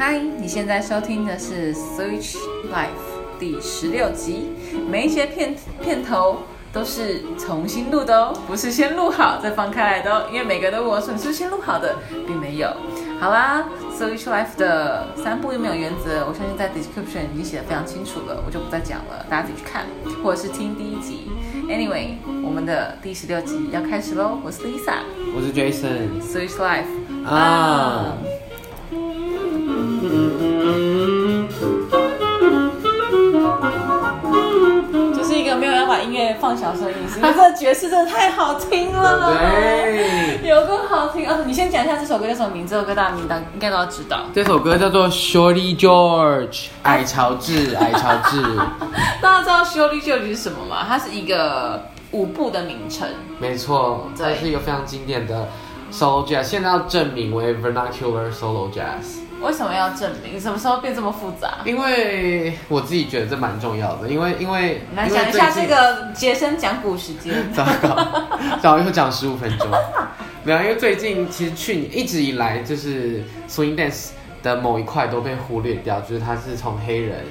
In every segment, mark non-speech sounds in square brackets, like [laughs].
嗨，你现在收听的是 Switch Life 第十六集，每一节片片头都是重新录的哦，不是先录好再放开来的哦，因为每个人都问我说你是是先录好的，并没有。好啦，Switch Life 的三步有没有原则？我相信在 description 已经写的非常清楚了，我就不再讲了，大家自己去看，或者是听第一集。Anyway，我们的第十六集要开始喽，我是 Lisa，我是 Jason Switch Life 啊。把音乐放小声的意思，因为这个爵士真的太好听了，对，有个好听哦。你先讲一下这首歌叫什么名字？这首歌大家名单应该都要知道。这首歌叫做 Shorty George，矮乔治，[laughs] 矮乔治，大家知道 Shorty George 是什么吗？它是一个舞步的名称。没错，对这是一个非常经典的 solo jazz，现在要证明为 vernacular solo jazz，为什么要证明？什么时候变这么复杂？因为我自己觉得这蛮重要的，因为因为来讲一下这个杰森讲古时间。糟糕，早又讲十五分钟。[laughs] 没有，因为最近其实去年一直以来就是 swing dance 的某一块都被忽略掉，就是它是从黑人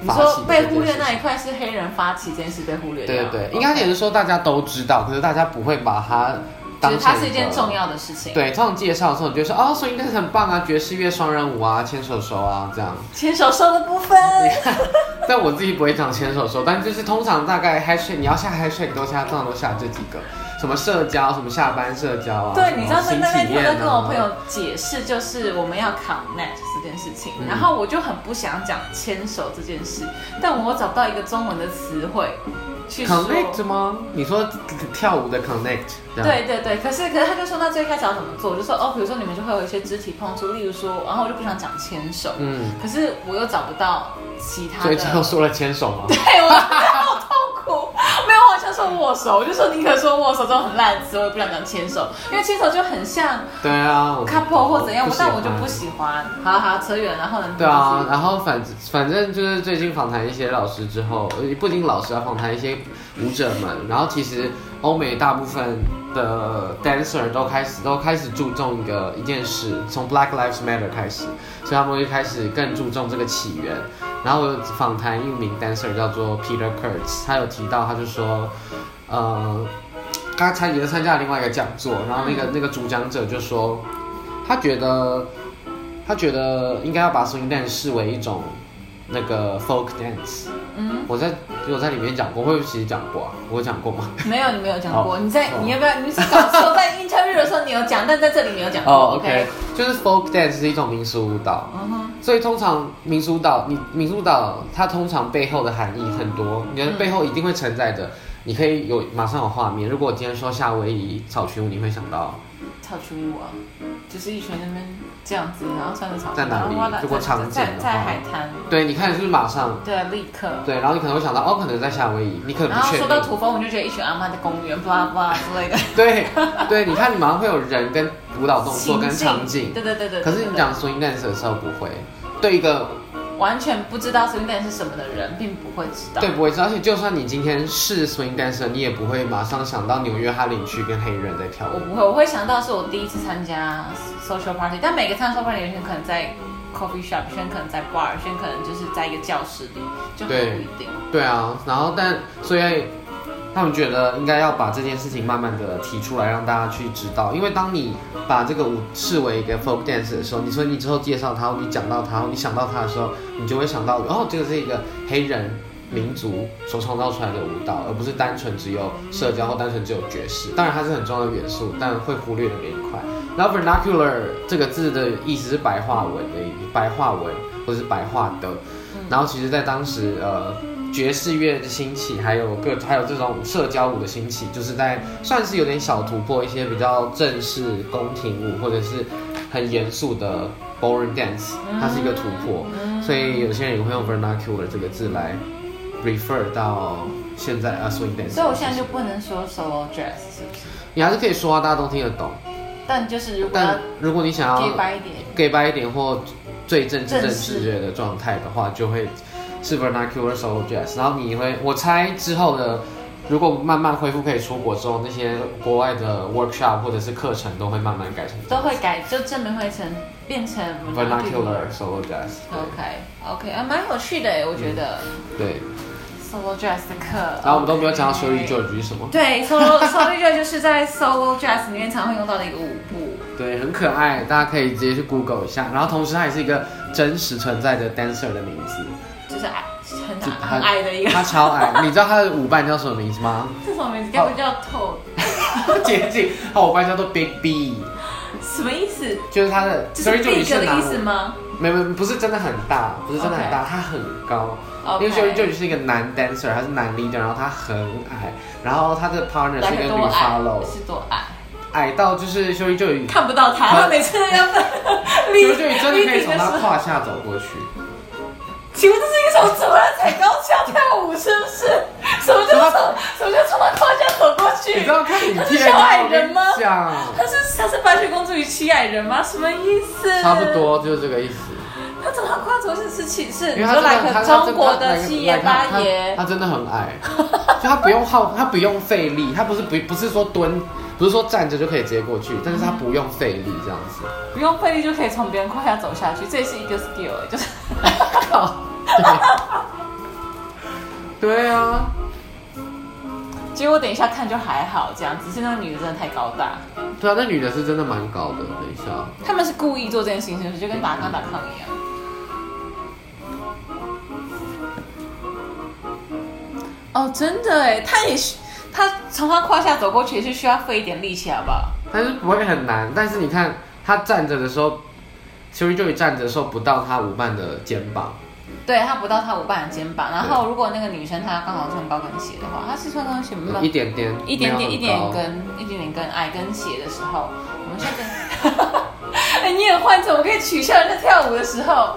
你发起的说被忽略那一块是黑人发起这件事被忽略掉？对对对，应该也是说大家都知道，可是大家不会把它当成它是一件重。要的事情。对，通常介绍的时候，你就说哦所以应该是很棒啊，爵士乐双人舞啊，牵手手啊这样。牵手手的部分。[laughs] 但我自己不会讲牵手手，但就是通常大概 hashtag 你要下 hashtag 都下，通常都下这几个，什么社交，什么下班社交啊，对，你知道那那那天我在跟我朋友解释，就是我们要 connect 这件事情，嗯然后我就很不想讲牵手这件事，但我找不到一个中文的词汇去说。connect 吗？你说跳舞的 connect？对对对，可是可是他就说那最开始要怎么做？我就说哦，比如说你们就会有一些肢体碰触，例如说，然后我就不想讲牵手，嗯，可是我又找不到其他的。所以最后说了牵手吗？对我说握手，我就说宁可说握手这种很烂的词，我也不想讲牵手，因为牵手就很像对啊 couple 或怎样，但我就不喜欢。好好扯远，然后呢？对啊，然后反反正就是最近访谈一些老师之后，呃不仅老师啊访谈一些舞者们，然后其实欧美大部分的 dancer 都开始都开始注重一个一件事，从 Black Lives Matter 开始，所以他们会开始更注重这个起源。然后访谈一名 dancer 叫做 Peter Kurtz，他有提到，他就说，呃，刚才也是参加了另外一个讲座，然后那个那个主讲者就说，他觉得他觉得应该要把 swing dance 视为一种那个 folk dance。嗯，我在我在里面讲过，会不会其实讲过啊？我有讲过吗？没有，你没有讲过。[laughs] 哦你在哦你要不要？你是搞错，[laughs] 在 interview 的时候你有讲，但在这里没有讲过。哦，OK，就是 folk dance 是一种民俗舞蹈，嗯哼，所以通常民俗舞蹈，你民俗舞蹈它通常背后的含义很多，你的背后一定会承载着，你可以有马上有画面。如果我今天说夏威夷草裙舞，你会想到草裙舞啊，就是一群那边这样子，然后穿着草，在哪里？如果场景在海滩，对，你看是不是马上？对啊，立刻。对，然后你可能会想到哦，可能在夏威夷，你可能不确定。说到土风，我就觉得一群阿妈在公园，blah blah 之类的对对，你看你马上会有人跟舞蹈动作跟场景，对对对对。可是你讲 swing dance 的时候不会，对一个完全不知道 swing dance 是什么的人，并不会知道。对不会知道，而且就算你今天是 swing dancer，你也不会马上想到纽约哈林区跟黑人在跳舞。我不会，我会想到是我第一次参加 social party，但每个参加 social party 有些人可能在 coffee shop，有些人可能在 bar，有些人可能就是在一个教室里，就不一定。对啊，然后但所以他们觉得应该要把这件事情慢慢的提出来，让大家去知道，因为当你把这个舞视为一个 folk dance 的时候，你说你之后介绍它，你讲到它，你想到它的时候，你就会想到，哦，这个是一个黑人。民族所创造出来的舞蹈，而不是单纯只有社交或单纯只有爵士。当然它是很重要的元素，但会忽略的那一块。然后 vernacular 这个字的意思是白话文的白话文或者是白话的。然后其实，在当时呃爵士乐的兴起，还有各还有这种社交舞的兴起，就是在算是有点小突破一些比较正式宫廷舞或者是很严肃的 boring dance，它是一个突破。所以有些人也会用 vernacular 这个字来 refer 到现在啊 swing dance。所以我现在就不能说 solo jazz 是不是？你还是可以说啊，大家都听得懂。但就是如果但如果你想要 gay 白一点，gay 白一点或最正正式式乐的状态的话，就会是 vernacular solo jazz。然后你会，我猜之后的如果慢慢恢复可以出国之后，那些国外的 workshop 或者是课程都会慢慢改成。都会改，就证明会成变成 vernacular solo jazz。OK OK 啊，蛮有趣的哎，我觉得对，solo jazz 的课。然后我们都没有讲到 OK George 是什么。对，solo solo jazz 就是在 solo jazz 里面常会用到的一个舞步。对，很可爱，大家可以直接去 Google 一下。然后同时它也是一个真实存在的 dancer 的名字，就是矮很矮很矮的一个，他超矮。你知道他的舞伴叫什么名字吗？[laughs] 是什么名字？该不叫 Toad？接近，他舞伴叫做 Big B，什么意思？就是他的这是 Shirley George big 的是拿意思吗？没没，不是真的很大，不是真的很大，他很高。因为 Shirley George 是一个男 dancer，他是男 leader，然后他很矮，然后他的 partner 是一个女来个多矮 follow，？是多矮？矮到就是 Shirley George，Shirley 看不到他，他每次都要 George [laughs] 真的可以从他 [laughs] 他。胯下走过去。请问这是一首怎么样踩高跷跳舞是不是？什么叫从什么叫从他胯下走过去？你知道看影片是小矮人吗他是他是白雪公主与七矮人吗？什么意思？差不。多就是这个意思。他怎么跨走是是七是？因为他你说来个中国的七爷八爷，他真的很矮，[laughs] 就他不用耗，他不用费力，他不是不不是说蹲，不是说站着就可以直接过去，但是他不用费力这样子。不用费力就可以从别人胯下走下去，这也是一个 skill 哎，就是对 [laughs] 对啊，结果等一下看就还好，这样只是那个女的真的太高大，对啊，那女的是真的蛮高的。等一下，他们是故意做这件事情，是不是就跟打康打抗一样？[laughs] 哦，真的哎，他也是，他从他胯下走过去也是需要费一点力气，好不好？但是不会很难。但是你看他站着的时候 r y 就一站着的时候不到他舞伴的肩膀。对他不到他舞伴的肩膀，然后如果那个女生她刚好穿高跟鞋的话，她是穿高跟鞋吗？一点点，一点点一没有很高点跟一点点跟矮跟鞋的时候，我们现在哎，你也换成我可以取笑人家跳舞的时候。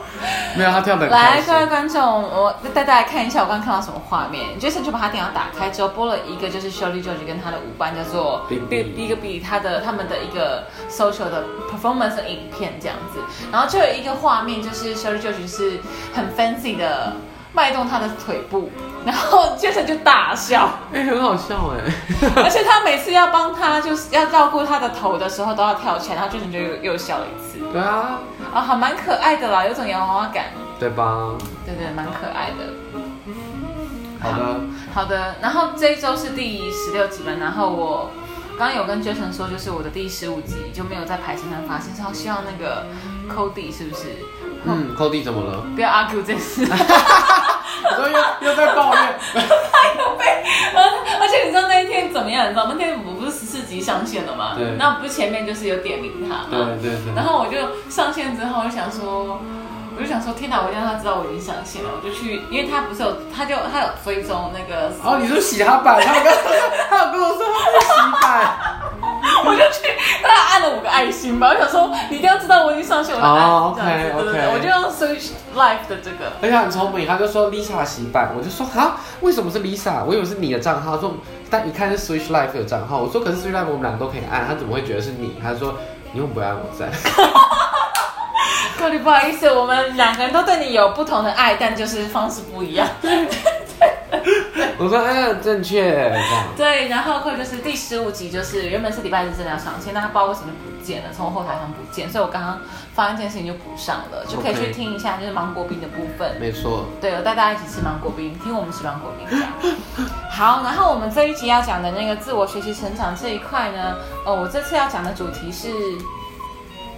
没有他跳的很来，各位观众，我带大家看一下我刚刚看到什么画面。Jason 就把他电脑打开之后，播了一个就是 Shirley George 跟他的舞伴叫做 Big Big B 他的他们的一个 social 的 performance 的影片这样子，然后就有一个画面就是 Shirley George 是很 fancy 的迈动他的腿部，然后 Jason 就大笑。哎、很好笑哎。[laughs] 而且他每次要帮他，就是要照顾他的头的时候，都要跳起来，然后 Jason 就又又笑了一次，对啊，啊，还蛮可爱的啦，有种洋娃娃感，对吧？对对，蛮可爱的。好的，好的，然后这一周是第十六集嘛，然后我刚刚有跟 Jason 说，就是我的第十五集就没有在排程上发现，是好希望那个 Cody 是不是？嗯，Cody 怎么了？不要 argue 这件事，[laughs] 你说又又在抱怨？[laughs] 而且你知道那一天怎么样？你知道那天我不是十四集上线了吗？对那不是前面就是有点名他对嘛？对对。然后我就上线之后，我就想说，我就想说，天哪！我让他知道我已经上线了。我就去，因为他不是有，他就他有追踪那个，哦，你说洗他板，他有跟他有跟我说他在洗板。[laughs] 我就去，他按了五个爱心吧。我想说，你一定要知道我已经上线，我就按哦这样子 OK，对对我就用 Switch Live 的这个。而且他很聪明，他就说 Lisa 洗版，我就说哈，为什么是 Lisa？我以为是你的账号，他说但一看是 Switch Life 的账号，我说可是 Switch Life 我们两个都可以按，他怎么会觉得是你？他说你为什么不按我赞？[laughs] 克里，不好意思，我们两个人都对你有不同的爱，但就是方式不一样。[laughs] 我说哎，正确。[laughs] 对，然后会就是第十五集，就是原本是礼拜日真的要上线，但他不知道为什么不见了，从后台上不见，所以我刚刚发现这件事情就补上了，就可以去听一下就是芒果冰的部分。没错，对，我带大家一起吃芒果冰，听我们吃芒果冰这样。[laughs] 好，然后我们这一集要讲的那个自我学习成长这一块呢，哦，我这次要讲的主题是，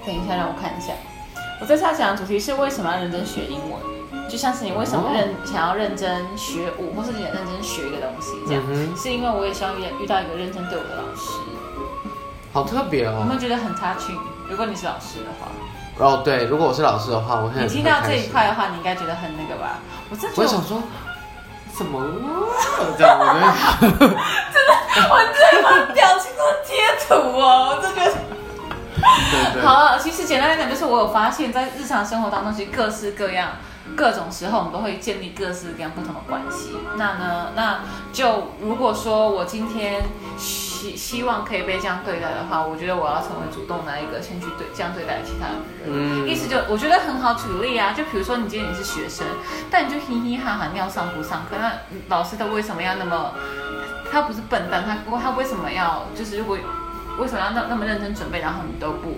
等一下让我看一下，我这次要讲的主题是为什么要认真学英文，就像是你为什么认、想要认真学舞，或是你认真学一个东西这样，嗯是因为我也希望遇遇到一个认真对我的老师，好特别哦有没哦。有觉得很 touching？如果你是老师的话，哦，对，如果我是老师的话，我会很你听到这一块的话，你应该觉得很那个吧？我真觉得我会想说怎么 [laughs] 这样，[laughs] 我就会我这把表情都贴图哦，我真觉得。对对。好了，其实简单来讲，就是我有发现，在日常生活当中，其实各式各样、各种时候，我们都会建立各式各样不同的关系。那呢，那就如果说我今天希希望可以被这样对待的话，我觉得我要成为主动那一个，先去对这样对待其他人。嗯意思就我觉得很好举例啊，就比如说你今天你是学生，但你就嘻嘻哈哈尿上不上课，那老师他为什么要那么？他不是笨蛋，他不过他为什么要就是如果为什么要那那么认真准备，然后你都不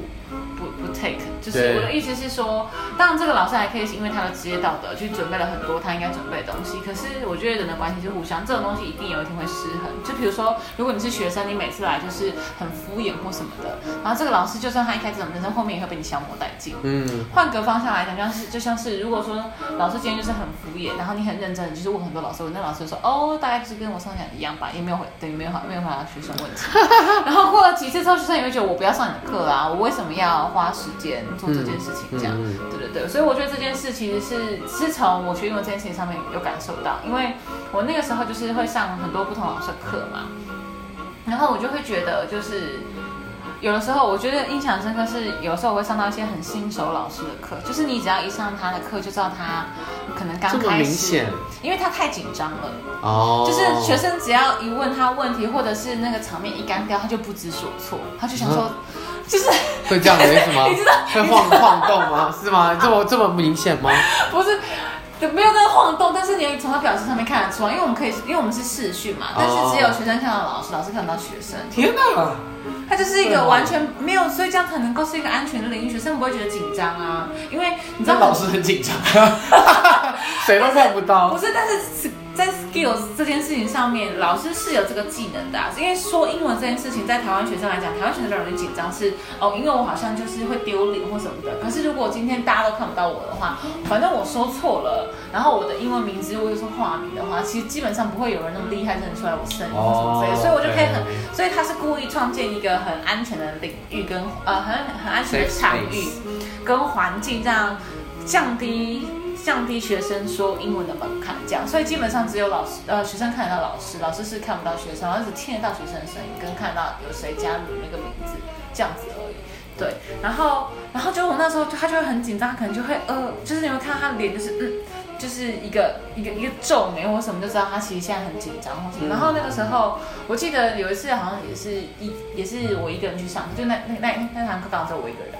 take，就是我的意思是说，当然这个老师还可以是因为他的职业道德去准备了很多他应该准备的东西，可是我觉得人的关系是互相，这种东西一定有一天会失衡。就比如说，如果你是学生，你每次来就是很敷衍或什么的，然后这个老师就算他一开始很认真，后面也会被你消磨殆尽。嗯，换个方向来讲，像是就像是如果说老师今天就是很敷衍，然后你很认真，就是问很多老师问，那老师就说哦，大概就是跟我上讲一样吧，也没有回，等于没有回没有回答学生问题。[laughs] 然后过了几次之后，学生也会觉得我不要上你的课啊，我为什么要花时间做这件事情？这样，嗯对对对，所以我觉得这件事其实是是从我学英文这件事情上面有感受到，因为我那个时候就是会上很多不同老师的课嘛，然后我就会觉得就是。有的时候，我觉得印象深刻是，有时候我会上到一些很新手老师的课，就是你只要一上他的课，就知道他可能刚开始明显，因为他太紧张了。哦，就是学生只要一问他问题，或者是那个场面一干掉，他就不知所措，他就想说，就是会这样的意思吗？[laughs] 你知道会晃晃动吗？是吗？这么这么明显吗？[laughs] 不是。没有在晃动，但是你从他表情上面看得出来，因为我们可以，因为我们是视讯嘛，但是只有学生看到老师，老师看不到学生。天哪！他就是一个完全没有，所以这样才能够是一个安全的领域，学生不会觉得紧张啊，因为你知道老师很紧张，谁都看不到不。是，但是在 skills 这件事情上面，老师是有这个技能的、啊。因为说英文这件事情，在台湾学生来讲，台湾学生比较容易紧张是哦，因为我好像就是会丢脸或什么的。可是如果今天大家都看不到我的话，反正我说错了，然后我的英文名字我又是化名的话，其实基本上不会有人那么厉害认出来我声音或什么之类的，哦所以我就可以很所以他是故意创建一个很安全的领域跟呃很很安全的场域跟环境，这样降低降低学生说英文的门槛，这样。所以基本上只有老师呃学生看得到老师，老师是看不到学生，而只听得到学生的声音，跟看到有谁加入那个名字这样子而已。对，然后然后就我那时候就他就会很紧张，可能就会呃，就是你会看到他脸就是嗯。就是一个一个一个皱眉或什么，就知道他其实现在很紧张或什么。然后那个时候，我记得有一次好像也是一也是我一个人去上，就那那那那堂课刚好只有我一个人。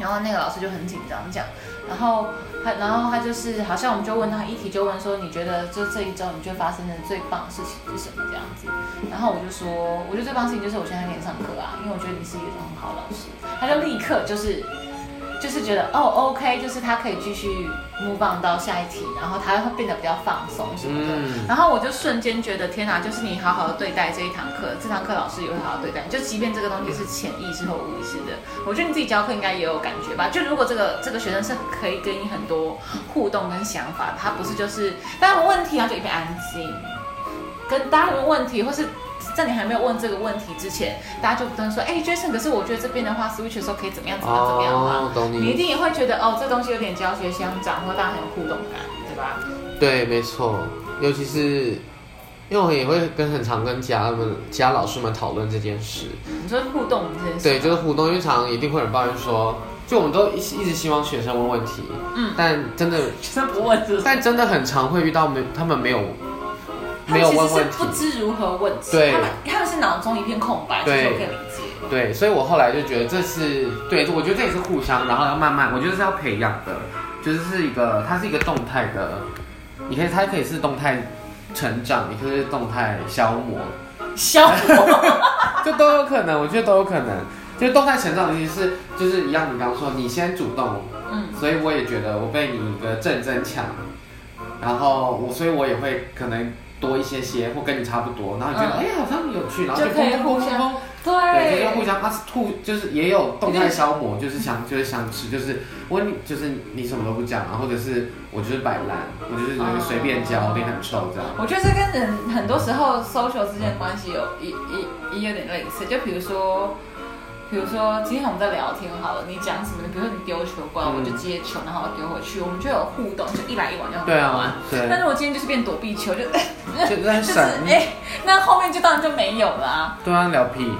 然后那个老师就很紧张讲，然后他然后他就是好像我们就问他一题就问说你觉得就这一周你觉得发生的最棒的事情是什么这样子？然后我就说我觉得最棒的事情就是我现在给你上课啊，因为我觉得你是一个很好的老师。他就立刻就是就是觉得哦 OK，就是他可以继续 move on 到下一题，然后他会变得比较放松什么的。嗯，然后我就瞬间觉得天哪，就是你好好的对待这一堂课，这堂课老师也会好好对待你，就即便这个东西是潜意识或无意识的，我觉得你自己教课应该也有感觉吧。就如果这个这个学生是可以跟你很多互动跟想法，他不是就是大家有问题然后就一片安静，跟大家有问题或是。在你还没有问这个问题之前，大家就不断说，哎、j a s o n 可是我觉得这边的话，switch 的时候可以怎么样怎么样怎么样嘛？哦，懂你。你一定也会觉得，哦，这东西有点教学相长，或大家很有互动感，对吧？对，没错，尤其是因为我也会跟很常跟家们家老师们讨论这件事。你说互动这件事，对，就是互动，因为常常一定会有人抱怨说，就我们都一一直希望学生问问题，嗯但真的，学生不问？但真的很常会遇到没他们没有没有问问题。不，知如何问起，对。他们他们是脑中一片空白，这对我可以理解。对，所以我后来就觉得这是对，我觉得这也是互相，然后要慢慢，我觉得是要培养的，就是是一个，它是一个动态的，你可以，它可以是动态成长，也可以是动态消磨，消磨，[laughs] 就都有可能，我觉得都有可能。就是动态成长的意思是，就是一样，你刚刚说你先主动，嗯，所以我也觉得我被你一个正增强，然后我所以我也会可能多一些些，或跟你差不多，然后你觉得嗯哎、好像有趣，然后就可以互相对，就是对，互相，它是互，就是也有动态消磨，就是想，就是想吃，就是我你就是你什么都不讲啊，或者是我就是摆烂，我就是那个随便教，脸很臭这样。我觉得这跟人很多时候 social 之间的关系有也也也有点类似，就比如说。比如说，今天我们在聊天好了，你讲什么？比如说你丢球过来，嗯我就接球，然后我丢回去，我们就有互动，就一来一往就很对好玩啊。，对，但是我今天就是变躲避球，就就在 [laughs] 就是闪，哎、那后面就当然就没有了啊。对啊，聊屁，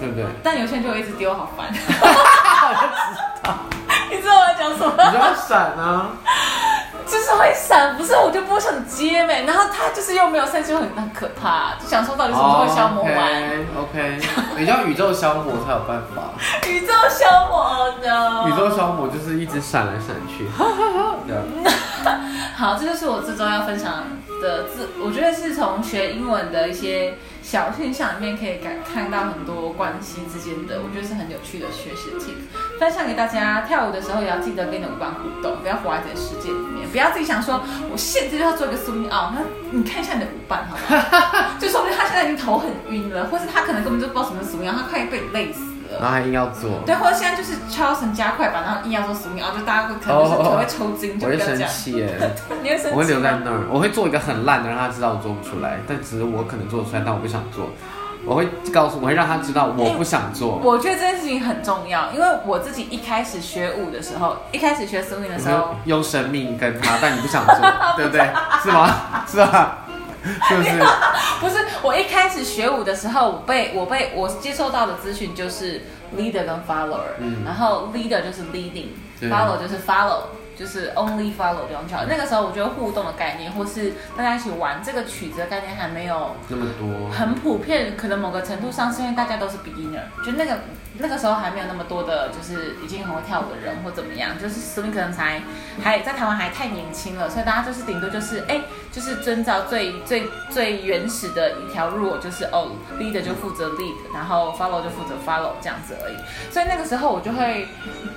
对不对？但有些人就会一直丢，好烦。[laughs] 我就知道，[laughs] 你知道我在讲什么？你就要闪啊，就是会闪，不是我就不想接没，然后他就是又没有生气，就很很可怕，就想说到底什么时候会消磨完？OK，你要宇宙消磨才有办法，[laughs] 宇宙消磨的。宇宙消磨就是一直闪来闪去。[laughs] 好，这就是我这周要分享的字，我觉得是从学英文的一些小现象里面可以感看到很多关系之间的，我觉得是很有趣的学习 tip，分享给大家。跳舞的时候也要记得跟你的舞伴互动，不要活在自己的世界里面，不要自己想说我现在就要做一个 swing out，那你看一下你的舞伴好吗？[laughs] 就说明他现在已经头很晕了，或是他可能根本就不知道什么是 swing out，他快被累死了。然后还硬要做，对，或者现在就是超神加快版，然后硬要做 swing out，就大家会可能就是头会抽筋，就我会生。气耶，[laughs] 你会生气？我会留在那儿，我会做一个很烂的，让他知道我做不出来，但只是我可能做得出来，但我不想做。我会告诉，我会让他知道我不想做。我觉得这件事情很重要，因为我自己一开始学舞的时候，一开始学 swing 的你时候，用生命跟他，但你不想做，[laughs] 对不对？是吗？是吧？是不是？不是我一开始学舞的时候，我被我被我接受到的资讯就是 leader 跟 follower，、嗯然后 leader 就是 leading，follow 就是 follow。就是 only follow 这种桥，那个时候我觉得互动的概念，或是大家一起玩这个曲子的概念还没有那么多，很普遍，可能某个程度上是因为大家都是 beginner，就那个那个时候还没有那么多的，就是已经很会跳舞的人或怎么样，就是 swing 可能才还在台湾还太年轻了，所以大家就是顶多就是哎，就是遵照最最最原始的一条路，就是哦 leader 就负责 lead，然后 follow 就负责 follow 这样子而已，所以那个时候我就会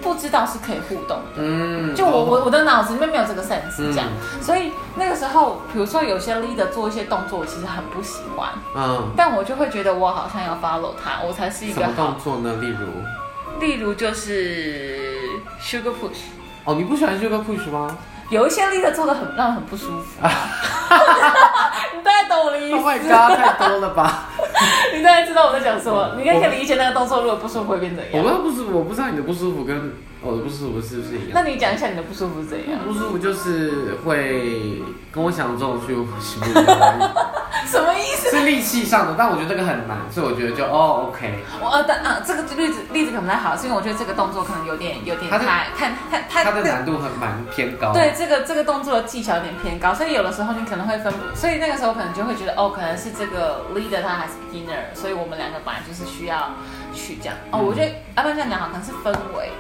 不知道是可以互动的。嗯，就我哦我我的脑子里面没有这个 sense 这样，嗯所以那个时候，比如说有些 leader 做一些动作，我其实很不喜欢，嗯，但我就会觉得我好像要 follow 他，我才是一什么个。动作呢？例如，例如就是 sugar push，哦，你不喜欢 Sugar Push 吗有一些 leader 做的很让人很不舒服，[laughs] [laughs] 你大概懂我的意思。？Oh my god，太多了吧！[laughs] 你大概知道我在讲什么，你应该可以理解那个动作如果不舒服会变怎样。我不知道不舒服，我不知道你的不舒服跟我的不舒服是不是一样？那你讲一下你的不舒服是怎样？不舒服就是会跟我想中的去是不一样 [laughs] 什么意思？是力气上的，但我觉得这个很难，所以我觉得就哦 OK，我呃，但啊，这个例子例子可能不太好，是因为我觉得这个动作可能有点有点它太太太太它的难度很蛮偏高。对，这个这个动作的技巧有点偏高，所以有的时候你可能会分不，所以那个时候可能就会觉得哦，可能是这个 leader 他还是 beginner，所以我们两个本来就是需要去这样。哦，嗯我觉得要不然这样讲好，可能是氛围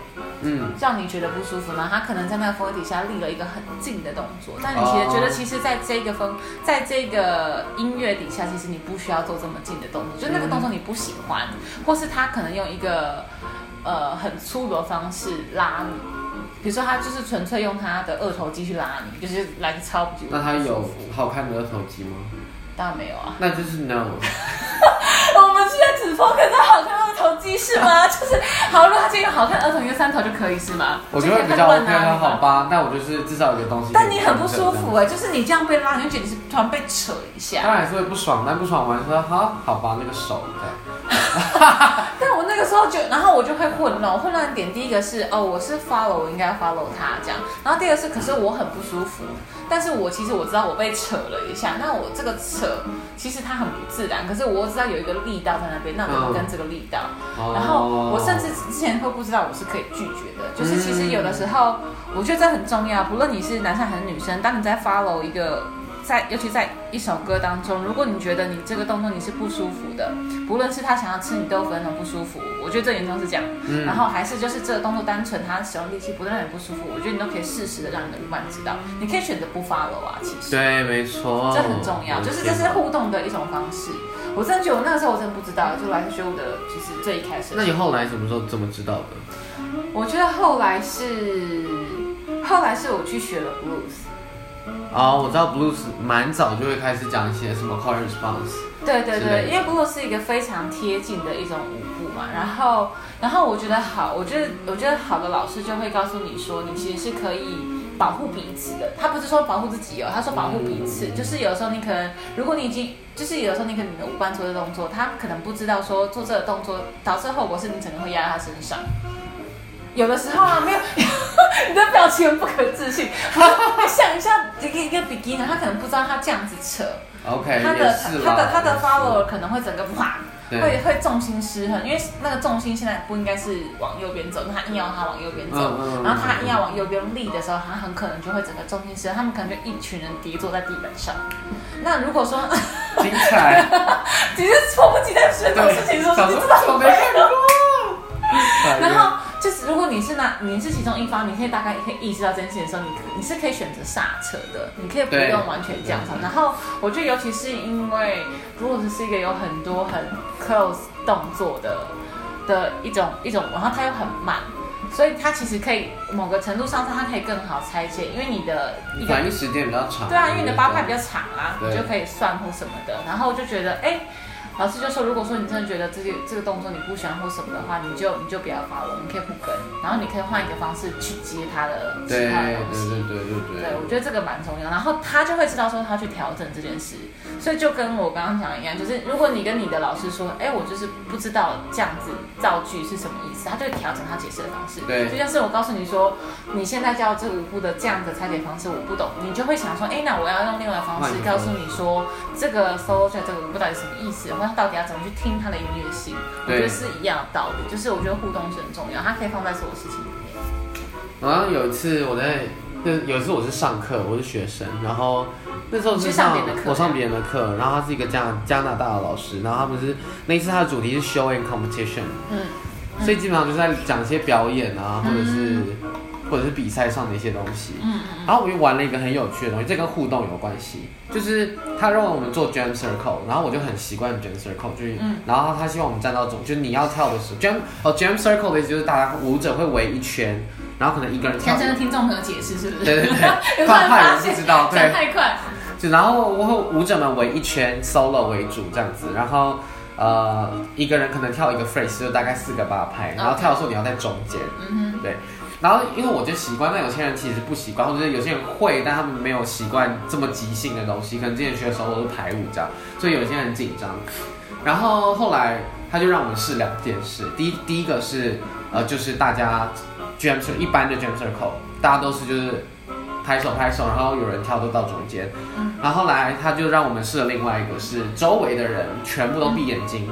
嗯，让你觉得不舒服呢。他可能在那个氛围底下立了一个很近的动作，但你其实哦觉得其实在这个风，在这个音乐底下，其实你不需要做这么近的动作，就那个动作你不喜欢，或是他可能用一个呃很粗鲁的方式拉你。比如说，他就是纯粹用他的二头肌去拉你，就是来个超级那他有好看的二头肌吗？当然没有啊。那就是 no。[laughs] 我们现在只 focus 在是吗？[laughs] 就是好，如果他今天好看二头跟三头就可以是吗？我觉得比较 OK 的，好。吧，那我就是至少有个东西。但你很不舒服。哎、就是你这样被拉，你就觉得你是突然被扯一下。当然还是会不爽，但不爽完说好好吧，那个手对。[laughs] 但我那个时候就，然后我就会混乱，混乱点第一个是哦，我是 follow，我应该 follow 他这样，然后第二个是，可是我很不舒服，但是我其实我知道我被扯了一下，那我这个扯其实它很不自然，可是我知道有一个力道在那边，那我就跟这个力道，哦然后我甚至之前会不知道我是可以拒绝的，就是其实有的时候，我觉得这很重要，不论你是男生还是女生，当你在 follow 一个。在，尤其在一首歌当中，如果你觉得你这个动作你是不舒服的，不论是他想要吃你豆腐那种不舒服，我觉得最严重是这样，嗯然后还是就是这个动作单纯他使用力气不让你不舒服，我觉得你都可以适时的让你的舞伴知道，你可以选择不 follow 啊，其实。对，没错。这很重要，就是这是互动的一种方式。我真的觉得我那个时候我真的不知道，就来自学舞的，就是最一开始。那你后来什么时候怎么知道的？我觉得后来是，后来是我去学了 blues。哦，我知道 blues 蛮早就会开始讲一些什么 call response。对对对，因为 blues 是一个非常贴近的一种舞步嘛，然后然后我觉得好，我觉得我觉得好的老师就会告诉你说，你其实是可以保护彼此的。他不是说保护自己哦，他说保护彼此，就是有时候你可能，如果你已经，就是有时候你可能你的舞伴做的动作，他可能不知道说做这个动作导致后果是你整个会压在他身上。有的时候啊，没有，[laughs] 你的表情很不可置信。你想一下，一个一个 beginner，他可能不知道他这样子扯，OK，他的他的他的 follower 可能会整个啪，对会会重心失衡，因为那个重心现在不应该是往右边走，那他硬要他往右边走，嗯嗯嗯然后他硬要往右边立的时候，他很可能就会整个重心失衡，他们可能就一群人跌坐在地板上。那如果说，精彩。[laughs] 其实迫不及待说这种事情，说想说你知道我没看过。[laughs] 然后就是如果你是那你是其中一方，你可以大概可以意识到这件事情的时候，你可你是可以选择刹车的，你可以不用完全降潮。然后我觉得尤其是因为如果是一个有很多很 close 动作的的一种一种，然后它又很慢。所以它其实可以某个程度上，它可以更好拆解，因为你的一个反应时间比较长。对啊，因为你的八块比较长啊，你就可以算或什么的。然后就觉得，哎，老师就说，如果说你真的觉得这个这个动作你不喜欢或什么的话，你就你就不要发了，你可以不跟，然后你可以换一个方式去接他的其他的对东西。对对对对对，我觉得这个蛮重要，然后他就会知道说他去调整这件事，所以就跟我刚刚讲的一样，就是如果你跟你的老师说，哎，我就是不知道这样子造句是什么意思，他就会调整他解释的方式。对就像是我告诉你说，你现在教这五步的这样的拆解方式我不懂，你就会想说，哎，那我要用另外的方式告诉你说，这个 solo 这个舞步到底什么意思，到底要怎么去听他的音乐性，我觉得是一样的道理，就是我觉得互动是很重要，它可以放在所有事情里面。好像有一次我在，那有一次我是上课，我是学生，然后那时候是上我上别人的课，然后他是一个加加拿大的老师，然后他们是那一次他的主题是 show and competition，嗯，所以基本上就是在讲一些表演啊，或者是、或者是比赛上的一些东西。嗯然后我们就玩了一个很有趣的东西，这跟互动有关系，就是他让我们做 jam circle，然后我就很习惯 jam circle，就是，嗯然后他希望我们站到中，就是你要跳的时候，jam 哦 jam circle 的意思就是大家舞者会围一圈，然后可能一个人跳向，真的听众朋友解释是不是？对对对 [laughs] 有怕怕没有发现人不知道对太快。就然后我会舞者们围一圈 solo 为主这样子，然后呃一个人可能跳一个 phrase 就大概四个八拍，然后跳的时候你要在中间。嗯哼对，然后因为我就习惯，但有些人其实不习惯，或者是有些人会，但他们没有习惯这么即兴的东西，可能之前学的时候都是排舞这样，所以有些人很紧张。然后后来他就让我们试两件事，第一第一个是呃就是大家 jam circle 一般的 jam circle，大家都是就是拍手拍手，然后有人跳都到中间。嗯然后后来他就让我们试了另外一个是周围的人全部都闭眼睛。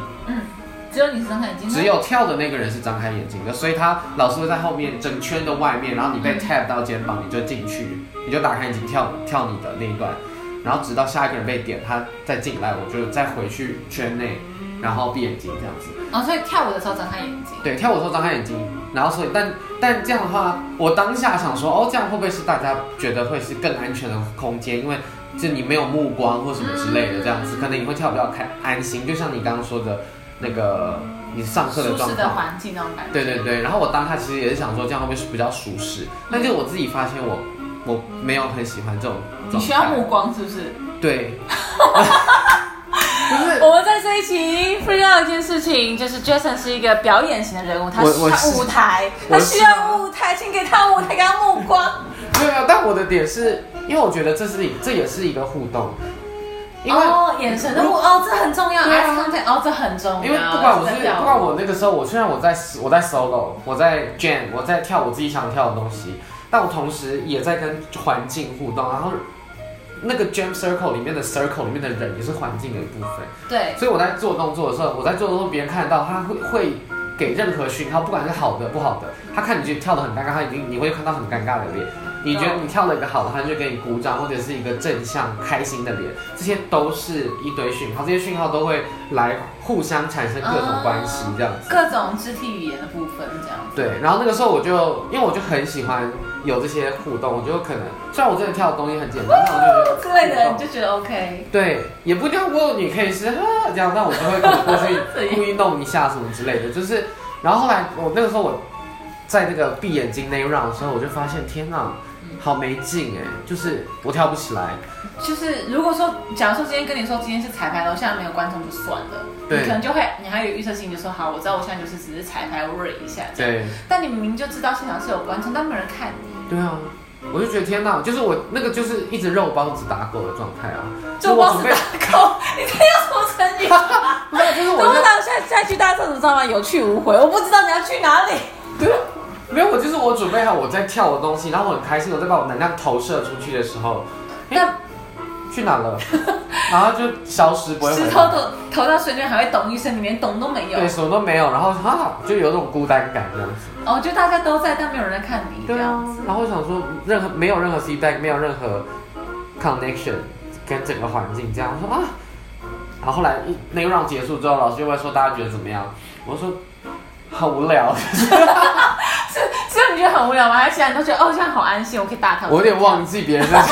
只有你是张开眼睛，只有跳的那个人是张开眼睛的，所以他老是会在后面整圈的外面，然后你被 tap 到肩膀，你就进去，你就打开眼睛跳跳你的那一段，然后直到下一个人被点，他再进来，我就再回去圈内，然后闭眼睛这样子。哦，所以跳舞的时候张开眼睛。对，跳舞的时候张开眼睛，然后所以但但这样的话，我当下想说，哦，这样会不会是大家觉得会是更安全的空间？因为就你没有目光或什么之类的，这样子可能你会跳比较开安心，就像你刚刚说的那个你上课的舒状况。适的环境那种感觉。对对对，然后我当下其实也是想说，这样会不会是比较舒适？但就我自己发现我，我没有很喜欢这种状态。你需要目光是不是？对，[laughs] 不是我们在这一期 free 到一件事情，就是 Jason 是一个表演型的人物，他他我我是舞台，他需要舞台，请给他舞台，给他目光。没有没有，但我的点是因为我觉得这是这也是一个互动，因为、哦，眼神的互哦，这很重要对哦，这很重要。因为不管我是不管我那个时候，我虽然我在我在 solo，我在 jam，我在跳我自己想跳的东西，但我同时也在跟环境互动，然后那个 jam circle 里面的 circle 里面的人也是环境的一部分。对，所以我在做动作的时候，我在做动作，别人看得到，他会会给任何讯号，不管是好的不好的，他看你就跳得很尴尬，他已经你会看到很尴尬的脸。你觉得你跳了一个好的，他就给你鼓掌，或者是一个正向开心的脸，这些都是一堆讯号，这些讯号都会来互相产生各种关系，这样子。各种肢体语言的部分这样子。对，然后那个时候我就，因为我就很喜欢有这些互动，我就可能虽然我真的跳的东西很简单，但我就觉得之类的，你就觉得 OK。对，也不一定要握你可以是哈这样，但我就会过去故意弄一下什么之类的，就是，然后后来我那个时候我在那个闭眼睛那一 round 的时候，我就发现天哪，好没劲哎，就是我跳不起来，就是如果说，假如说今天跟你说今天是彩排，楼下没有观众就算了，对你可能就会，你还有预测性，就说好，我知道我现在就是只是彩排 worry 一下这样。对但你明明就知道现场是有观众，但没人看你，对啊。我就觉得天哪，就是我那个就是一直肉包子打狗的状态啊，就光是我准备打狗，[laughs] 你这要什么成语？[laughs] 不是，就是我就怎么知道下下去大家怎么知道吗？有去无回，我不知道你要去哪里。对啊，没有，我就是我准备好我在跳的东西，然后我很开心，我在把我能量投射出去的时候，哎那去哪了？[laughs] 然后就消失，不会石头投投到水里面还会咚一声，里面咚都没有。对，什么都没有，然后啊，就有那种孤单感这样子。哦，就大家都在，但没有人在看你这样子。然后我想说，任何没有任何 feedback，没有任何 connection 跟整个环境这样我说啊。然后后来一那个 round 结束之后，老师就会说大家觉得怎么样？我说好无聊，[laughs] [laughs] 所以你觉得很无聊吗？还是其他人都觉得哦，这样好安心，我可以打他？我有点忘记别人在讲。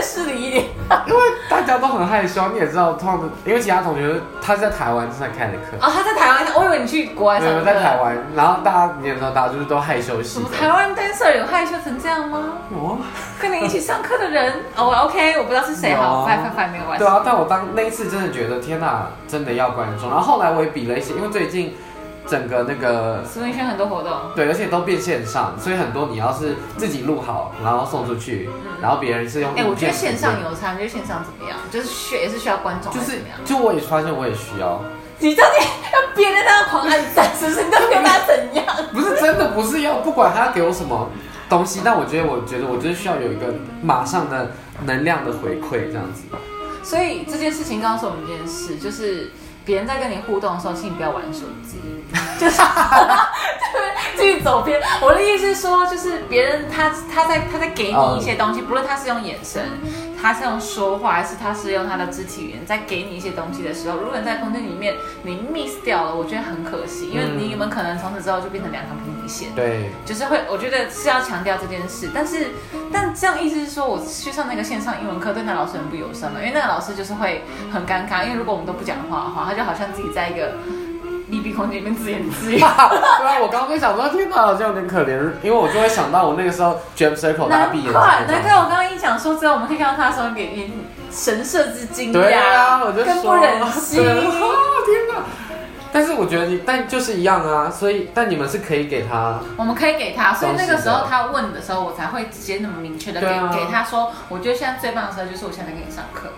再失礼一点。因为大家都很害羞，你也知道，通常，因为其他同学他是在台湾正在开的课，哦，他在台湾，我以为你去国外没有上课。在台湾，然后大家你也知道，大家就是都害羞什。么台湾 dancer 有害羞成这样吗？有啊，跟你一起上课的人，哦，OK，我不知道是谁，好，有拜拜拜，没有关系对。啊，但我当那一次真的觉得天哪，真的要观众。然后后来我也比了一些，因为最近整个那个苏文轩很多活动，对，而且都变线上，所以很多你要是自己录好，然后送出去，然后别人是用哎、我觉得线上有差，你觉得线上怎么样？就是需也是需要观众，就是？就我也发现我也需要，你到底要别人在那狂按赞，是不是？你到底要他怎样？不是真的不是要不管他要给我什么东西，但我觉得我觉得我就是需要有一个马上的能量的回馈这样子。所以这件事情告诉我们一件事，就是别人在跟你互动的时候，请你不要玩手机，[laughs] 就是对，继续走边。我的意思是说，就是别人他他在他在给你一些东西，不论他是用眼神，他是用说话，还是他是用他的肢体语言在给你一些东西的时候，如果你在空间里面你 miss 掉了，我觉得很可惜，因为嗯你们可能从此之后就变成两条平行线。对，就是会，我觉得是要强调这件事，但是，但这样意思是说，我去上那个线上英文课对那老师很不友善嘛？因为那个老师就是会很尴尬，因为如果我们都不讲话的话，他就好像自己在一个密闭空间里面自言自语。[laughs] 对啊，我刚刚在想说，天哪，好像有点可怜，因为我就会想到我那个时候 Jam Circle 大闭眼睛怪，难怪我刚刚一讲说之后，我们可以看到他的时候，脸脸神色之惊讶，对啊，我就更不说忍 [laughs] 心。啊天哪！但是我觉得你，但就是一样啊，所以但你们是可以给他，我们可以给他，所以那个时候他问的时候，我才会直接那么明确的给、啊给他说，我觉得现在最棒的时候就是我现在给你上课，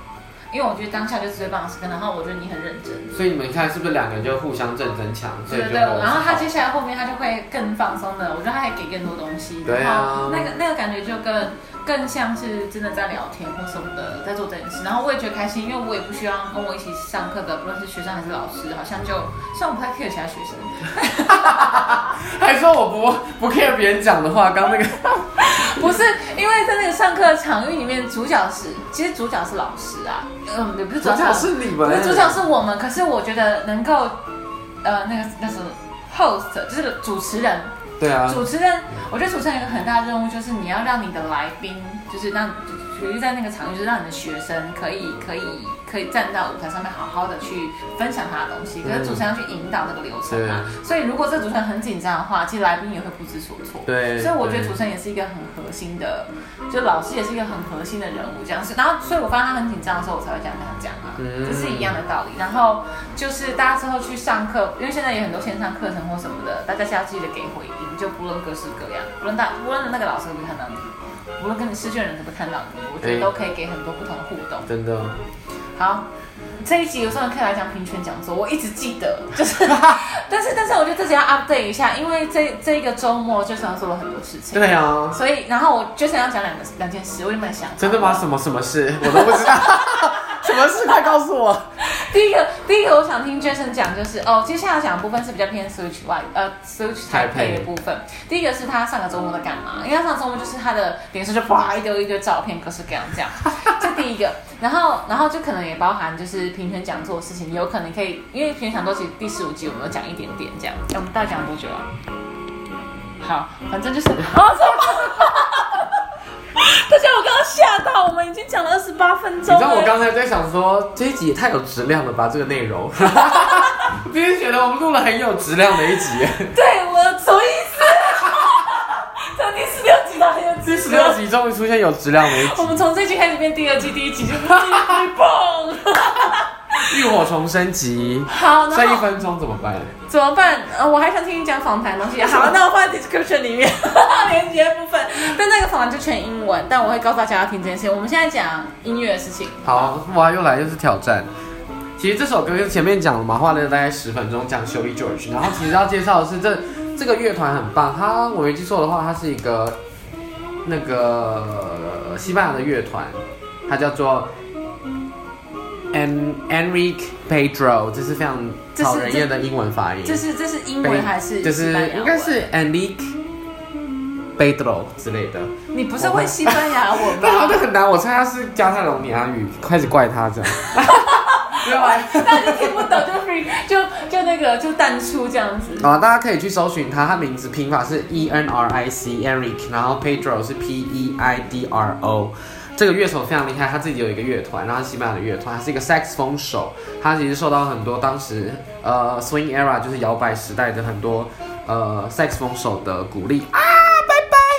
因为我觉得当下就是最棒的时刻，然后我觉得你很认真。所以你们看是不是两个人就互相正增强？对对对，然后他接下来后面他就会更放松的，我觉得他可以给更多东西，对啊然后那个那个感觉就更更像是真的在聊天或什么的，在做这件事，然后我也觉得开心，因为我也不希望跟我一起上课的，不论是学生还是老师，好像就虽然我不太 care 其他学生，[laughs] 还说我不不 care 别人讲的话，刚那个。[laughs] 不是因为在那个上课场域里面，主角是其实主角是老师啊，嗯，也不是主角是你们，主角是我们，可是我觉得能够呃那个那什么 host 就是主持人。主持人，我觉得主持人有一个很大的任务，就是你要让你的来宾，就是让，就是在那个场域，就是让你的学生可以可以可以站到舞台上面，好好的去分享他的东西。可是主持人要去引导那个流程嘛，所以如果这个主持人很紧张的话，其实来宾也会不知所措。对，所以我觉得主持人也是一个很核心的，就老师也是一个很核心的人物，这样是。然后，所以我发现他很紧张的时候，我才会这样跟他讲啊，嗯这是一样的道理。然后就是大家之后去上课，因为现在有很多线上课程或什么的，大家是要记得给回应，就不论各式各样，不论大不论那个老师会不会看到你，无论跟你试卷人怎么看到你，我觉得哎都可以给很多不同的互动。真的，好，这一集有时候可以来讲平权讲座，我一直记得，就是，[laughs] 但是但是我觉得自己要 update 一下，因为这这一个周末就是要做了很多事情。对啊，所以，然后我就想要讲两个两件事，我就蛮想真的吗？什么什么事我都不知道，[laughs] 什么事快告诉我。第一个，第一个我想听 Jason 讲，就是哦，接下来讲的部分是比较偏 Switch 外呃 Switch 台配的部分。第一个是他上个周末在干嘛？因为他上个周末就是他的脸书就啪一堆一堆照片，各式各样这样。[laughs] 这第一个，然后然后就可能也包含就是平权讲座的事情，有可能可以，因为平权讲座其实第十五集我们有讲一点点这样。哎我们大概讲了多久啊？好，反正就是 [laughs] 哦，怎么 [laughs] 大家，我刚刚吓到，我们已经讲了二十八分你钟你。知道我刚才在想说，这一集也太有质量了吧？这个内容 [laughs] [laughs] 我今天觉得我们录了很有质量的一集。对我什么意思？这第十六集到，很有量十六集终于出现有质量的一集我，们从这集开始变第二季，第一集就是第一蹦。[laughs] 浴火重生集。好，剩一分钟怎么办？怎么办？呃，我还想听你讲访谈的东西。[laughs] 好，那我放在 description 里面 [laughs] 连接部分。但那个访谈就全英文，但我会告诉大家要听这件事情。我们现在讲音乐的事情。好，哇，又来又是挑战。其实这首歌就前面讲了嘛，花了大概十分钟讲 Shelly George，然后其实要介绍的是这这个乐团很棒，它我没记错的话，它是一个那个呃西班牙的乐团，它叫做 En Enrique Pedro，这是非常讨人厌的英文发音，这是这是英文还是就是应该是 Enrique Pedro 之类的，你不是会西班牙文吗好吗？[laughs] 像很难，我猜他是加泰隆尼亚语，开始怪他这样。没有啊。大家就听不懂，就 free 就就那个就淡出这样子。啊，大家可以去搜寻他，他名字拼法是 E N R I C Enric，然后 Pedro 是 P E I D R O。这个乐手非常厉害，他自己有一个乐团，然后西班牙的乐团，他是一个萨克斯风手。他其实受到很多当时呃 swing era 就是摇摆时代的很多呃萨克斯风手的鼓励啊。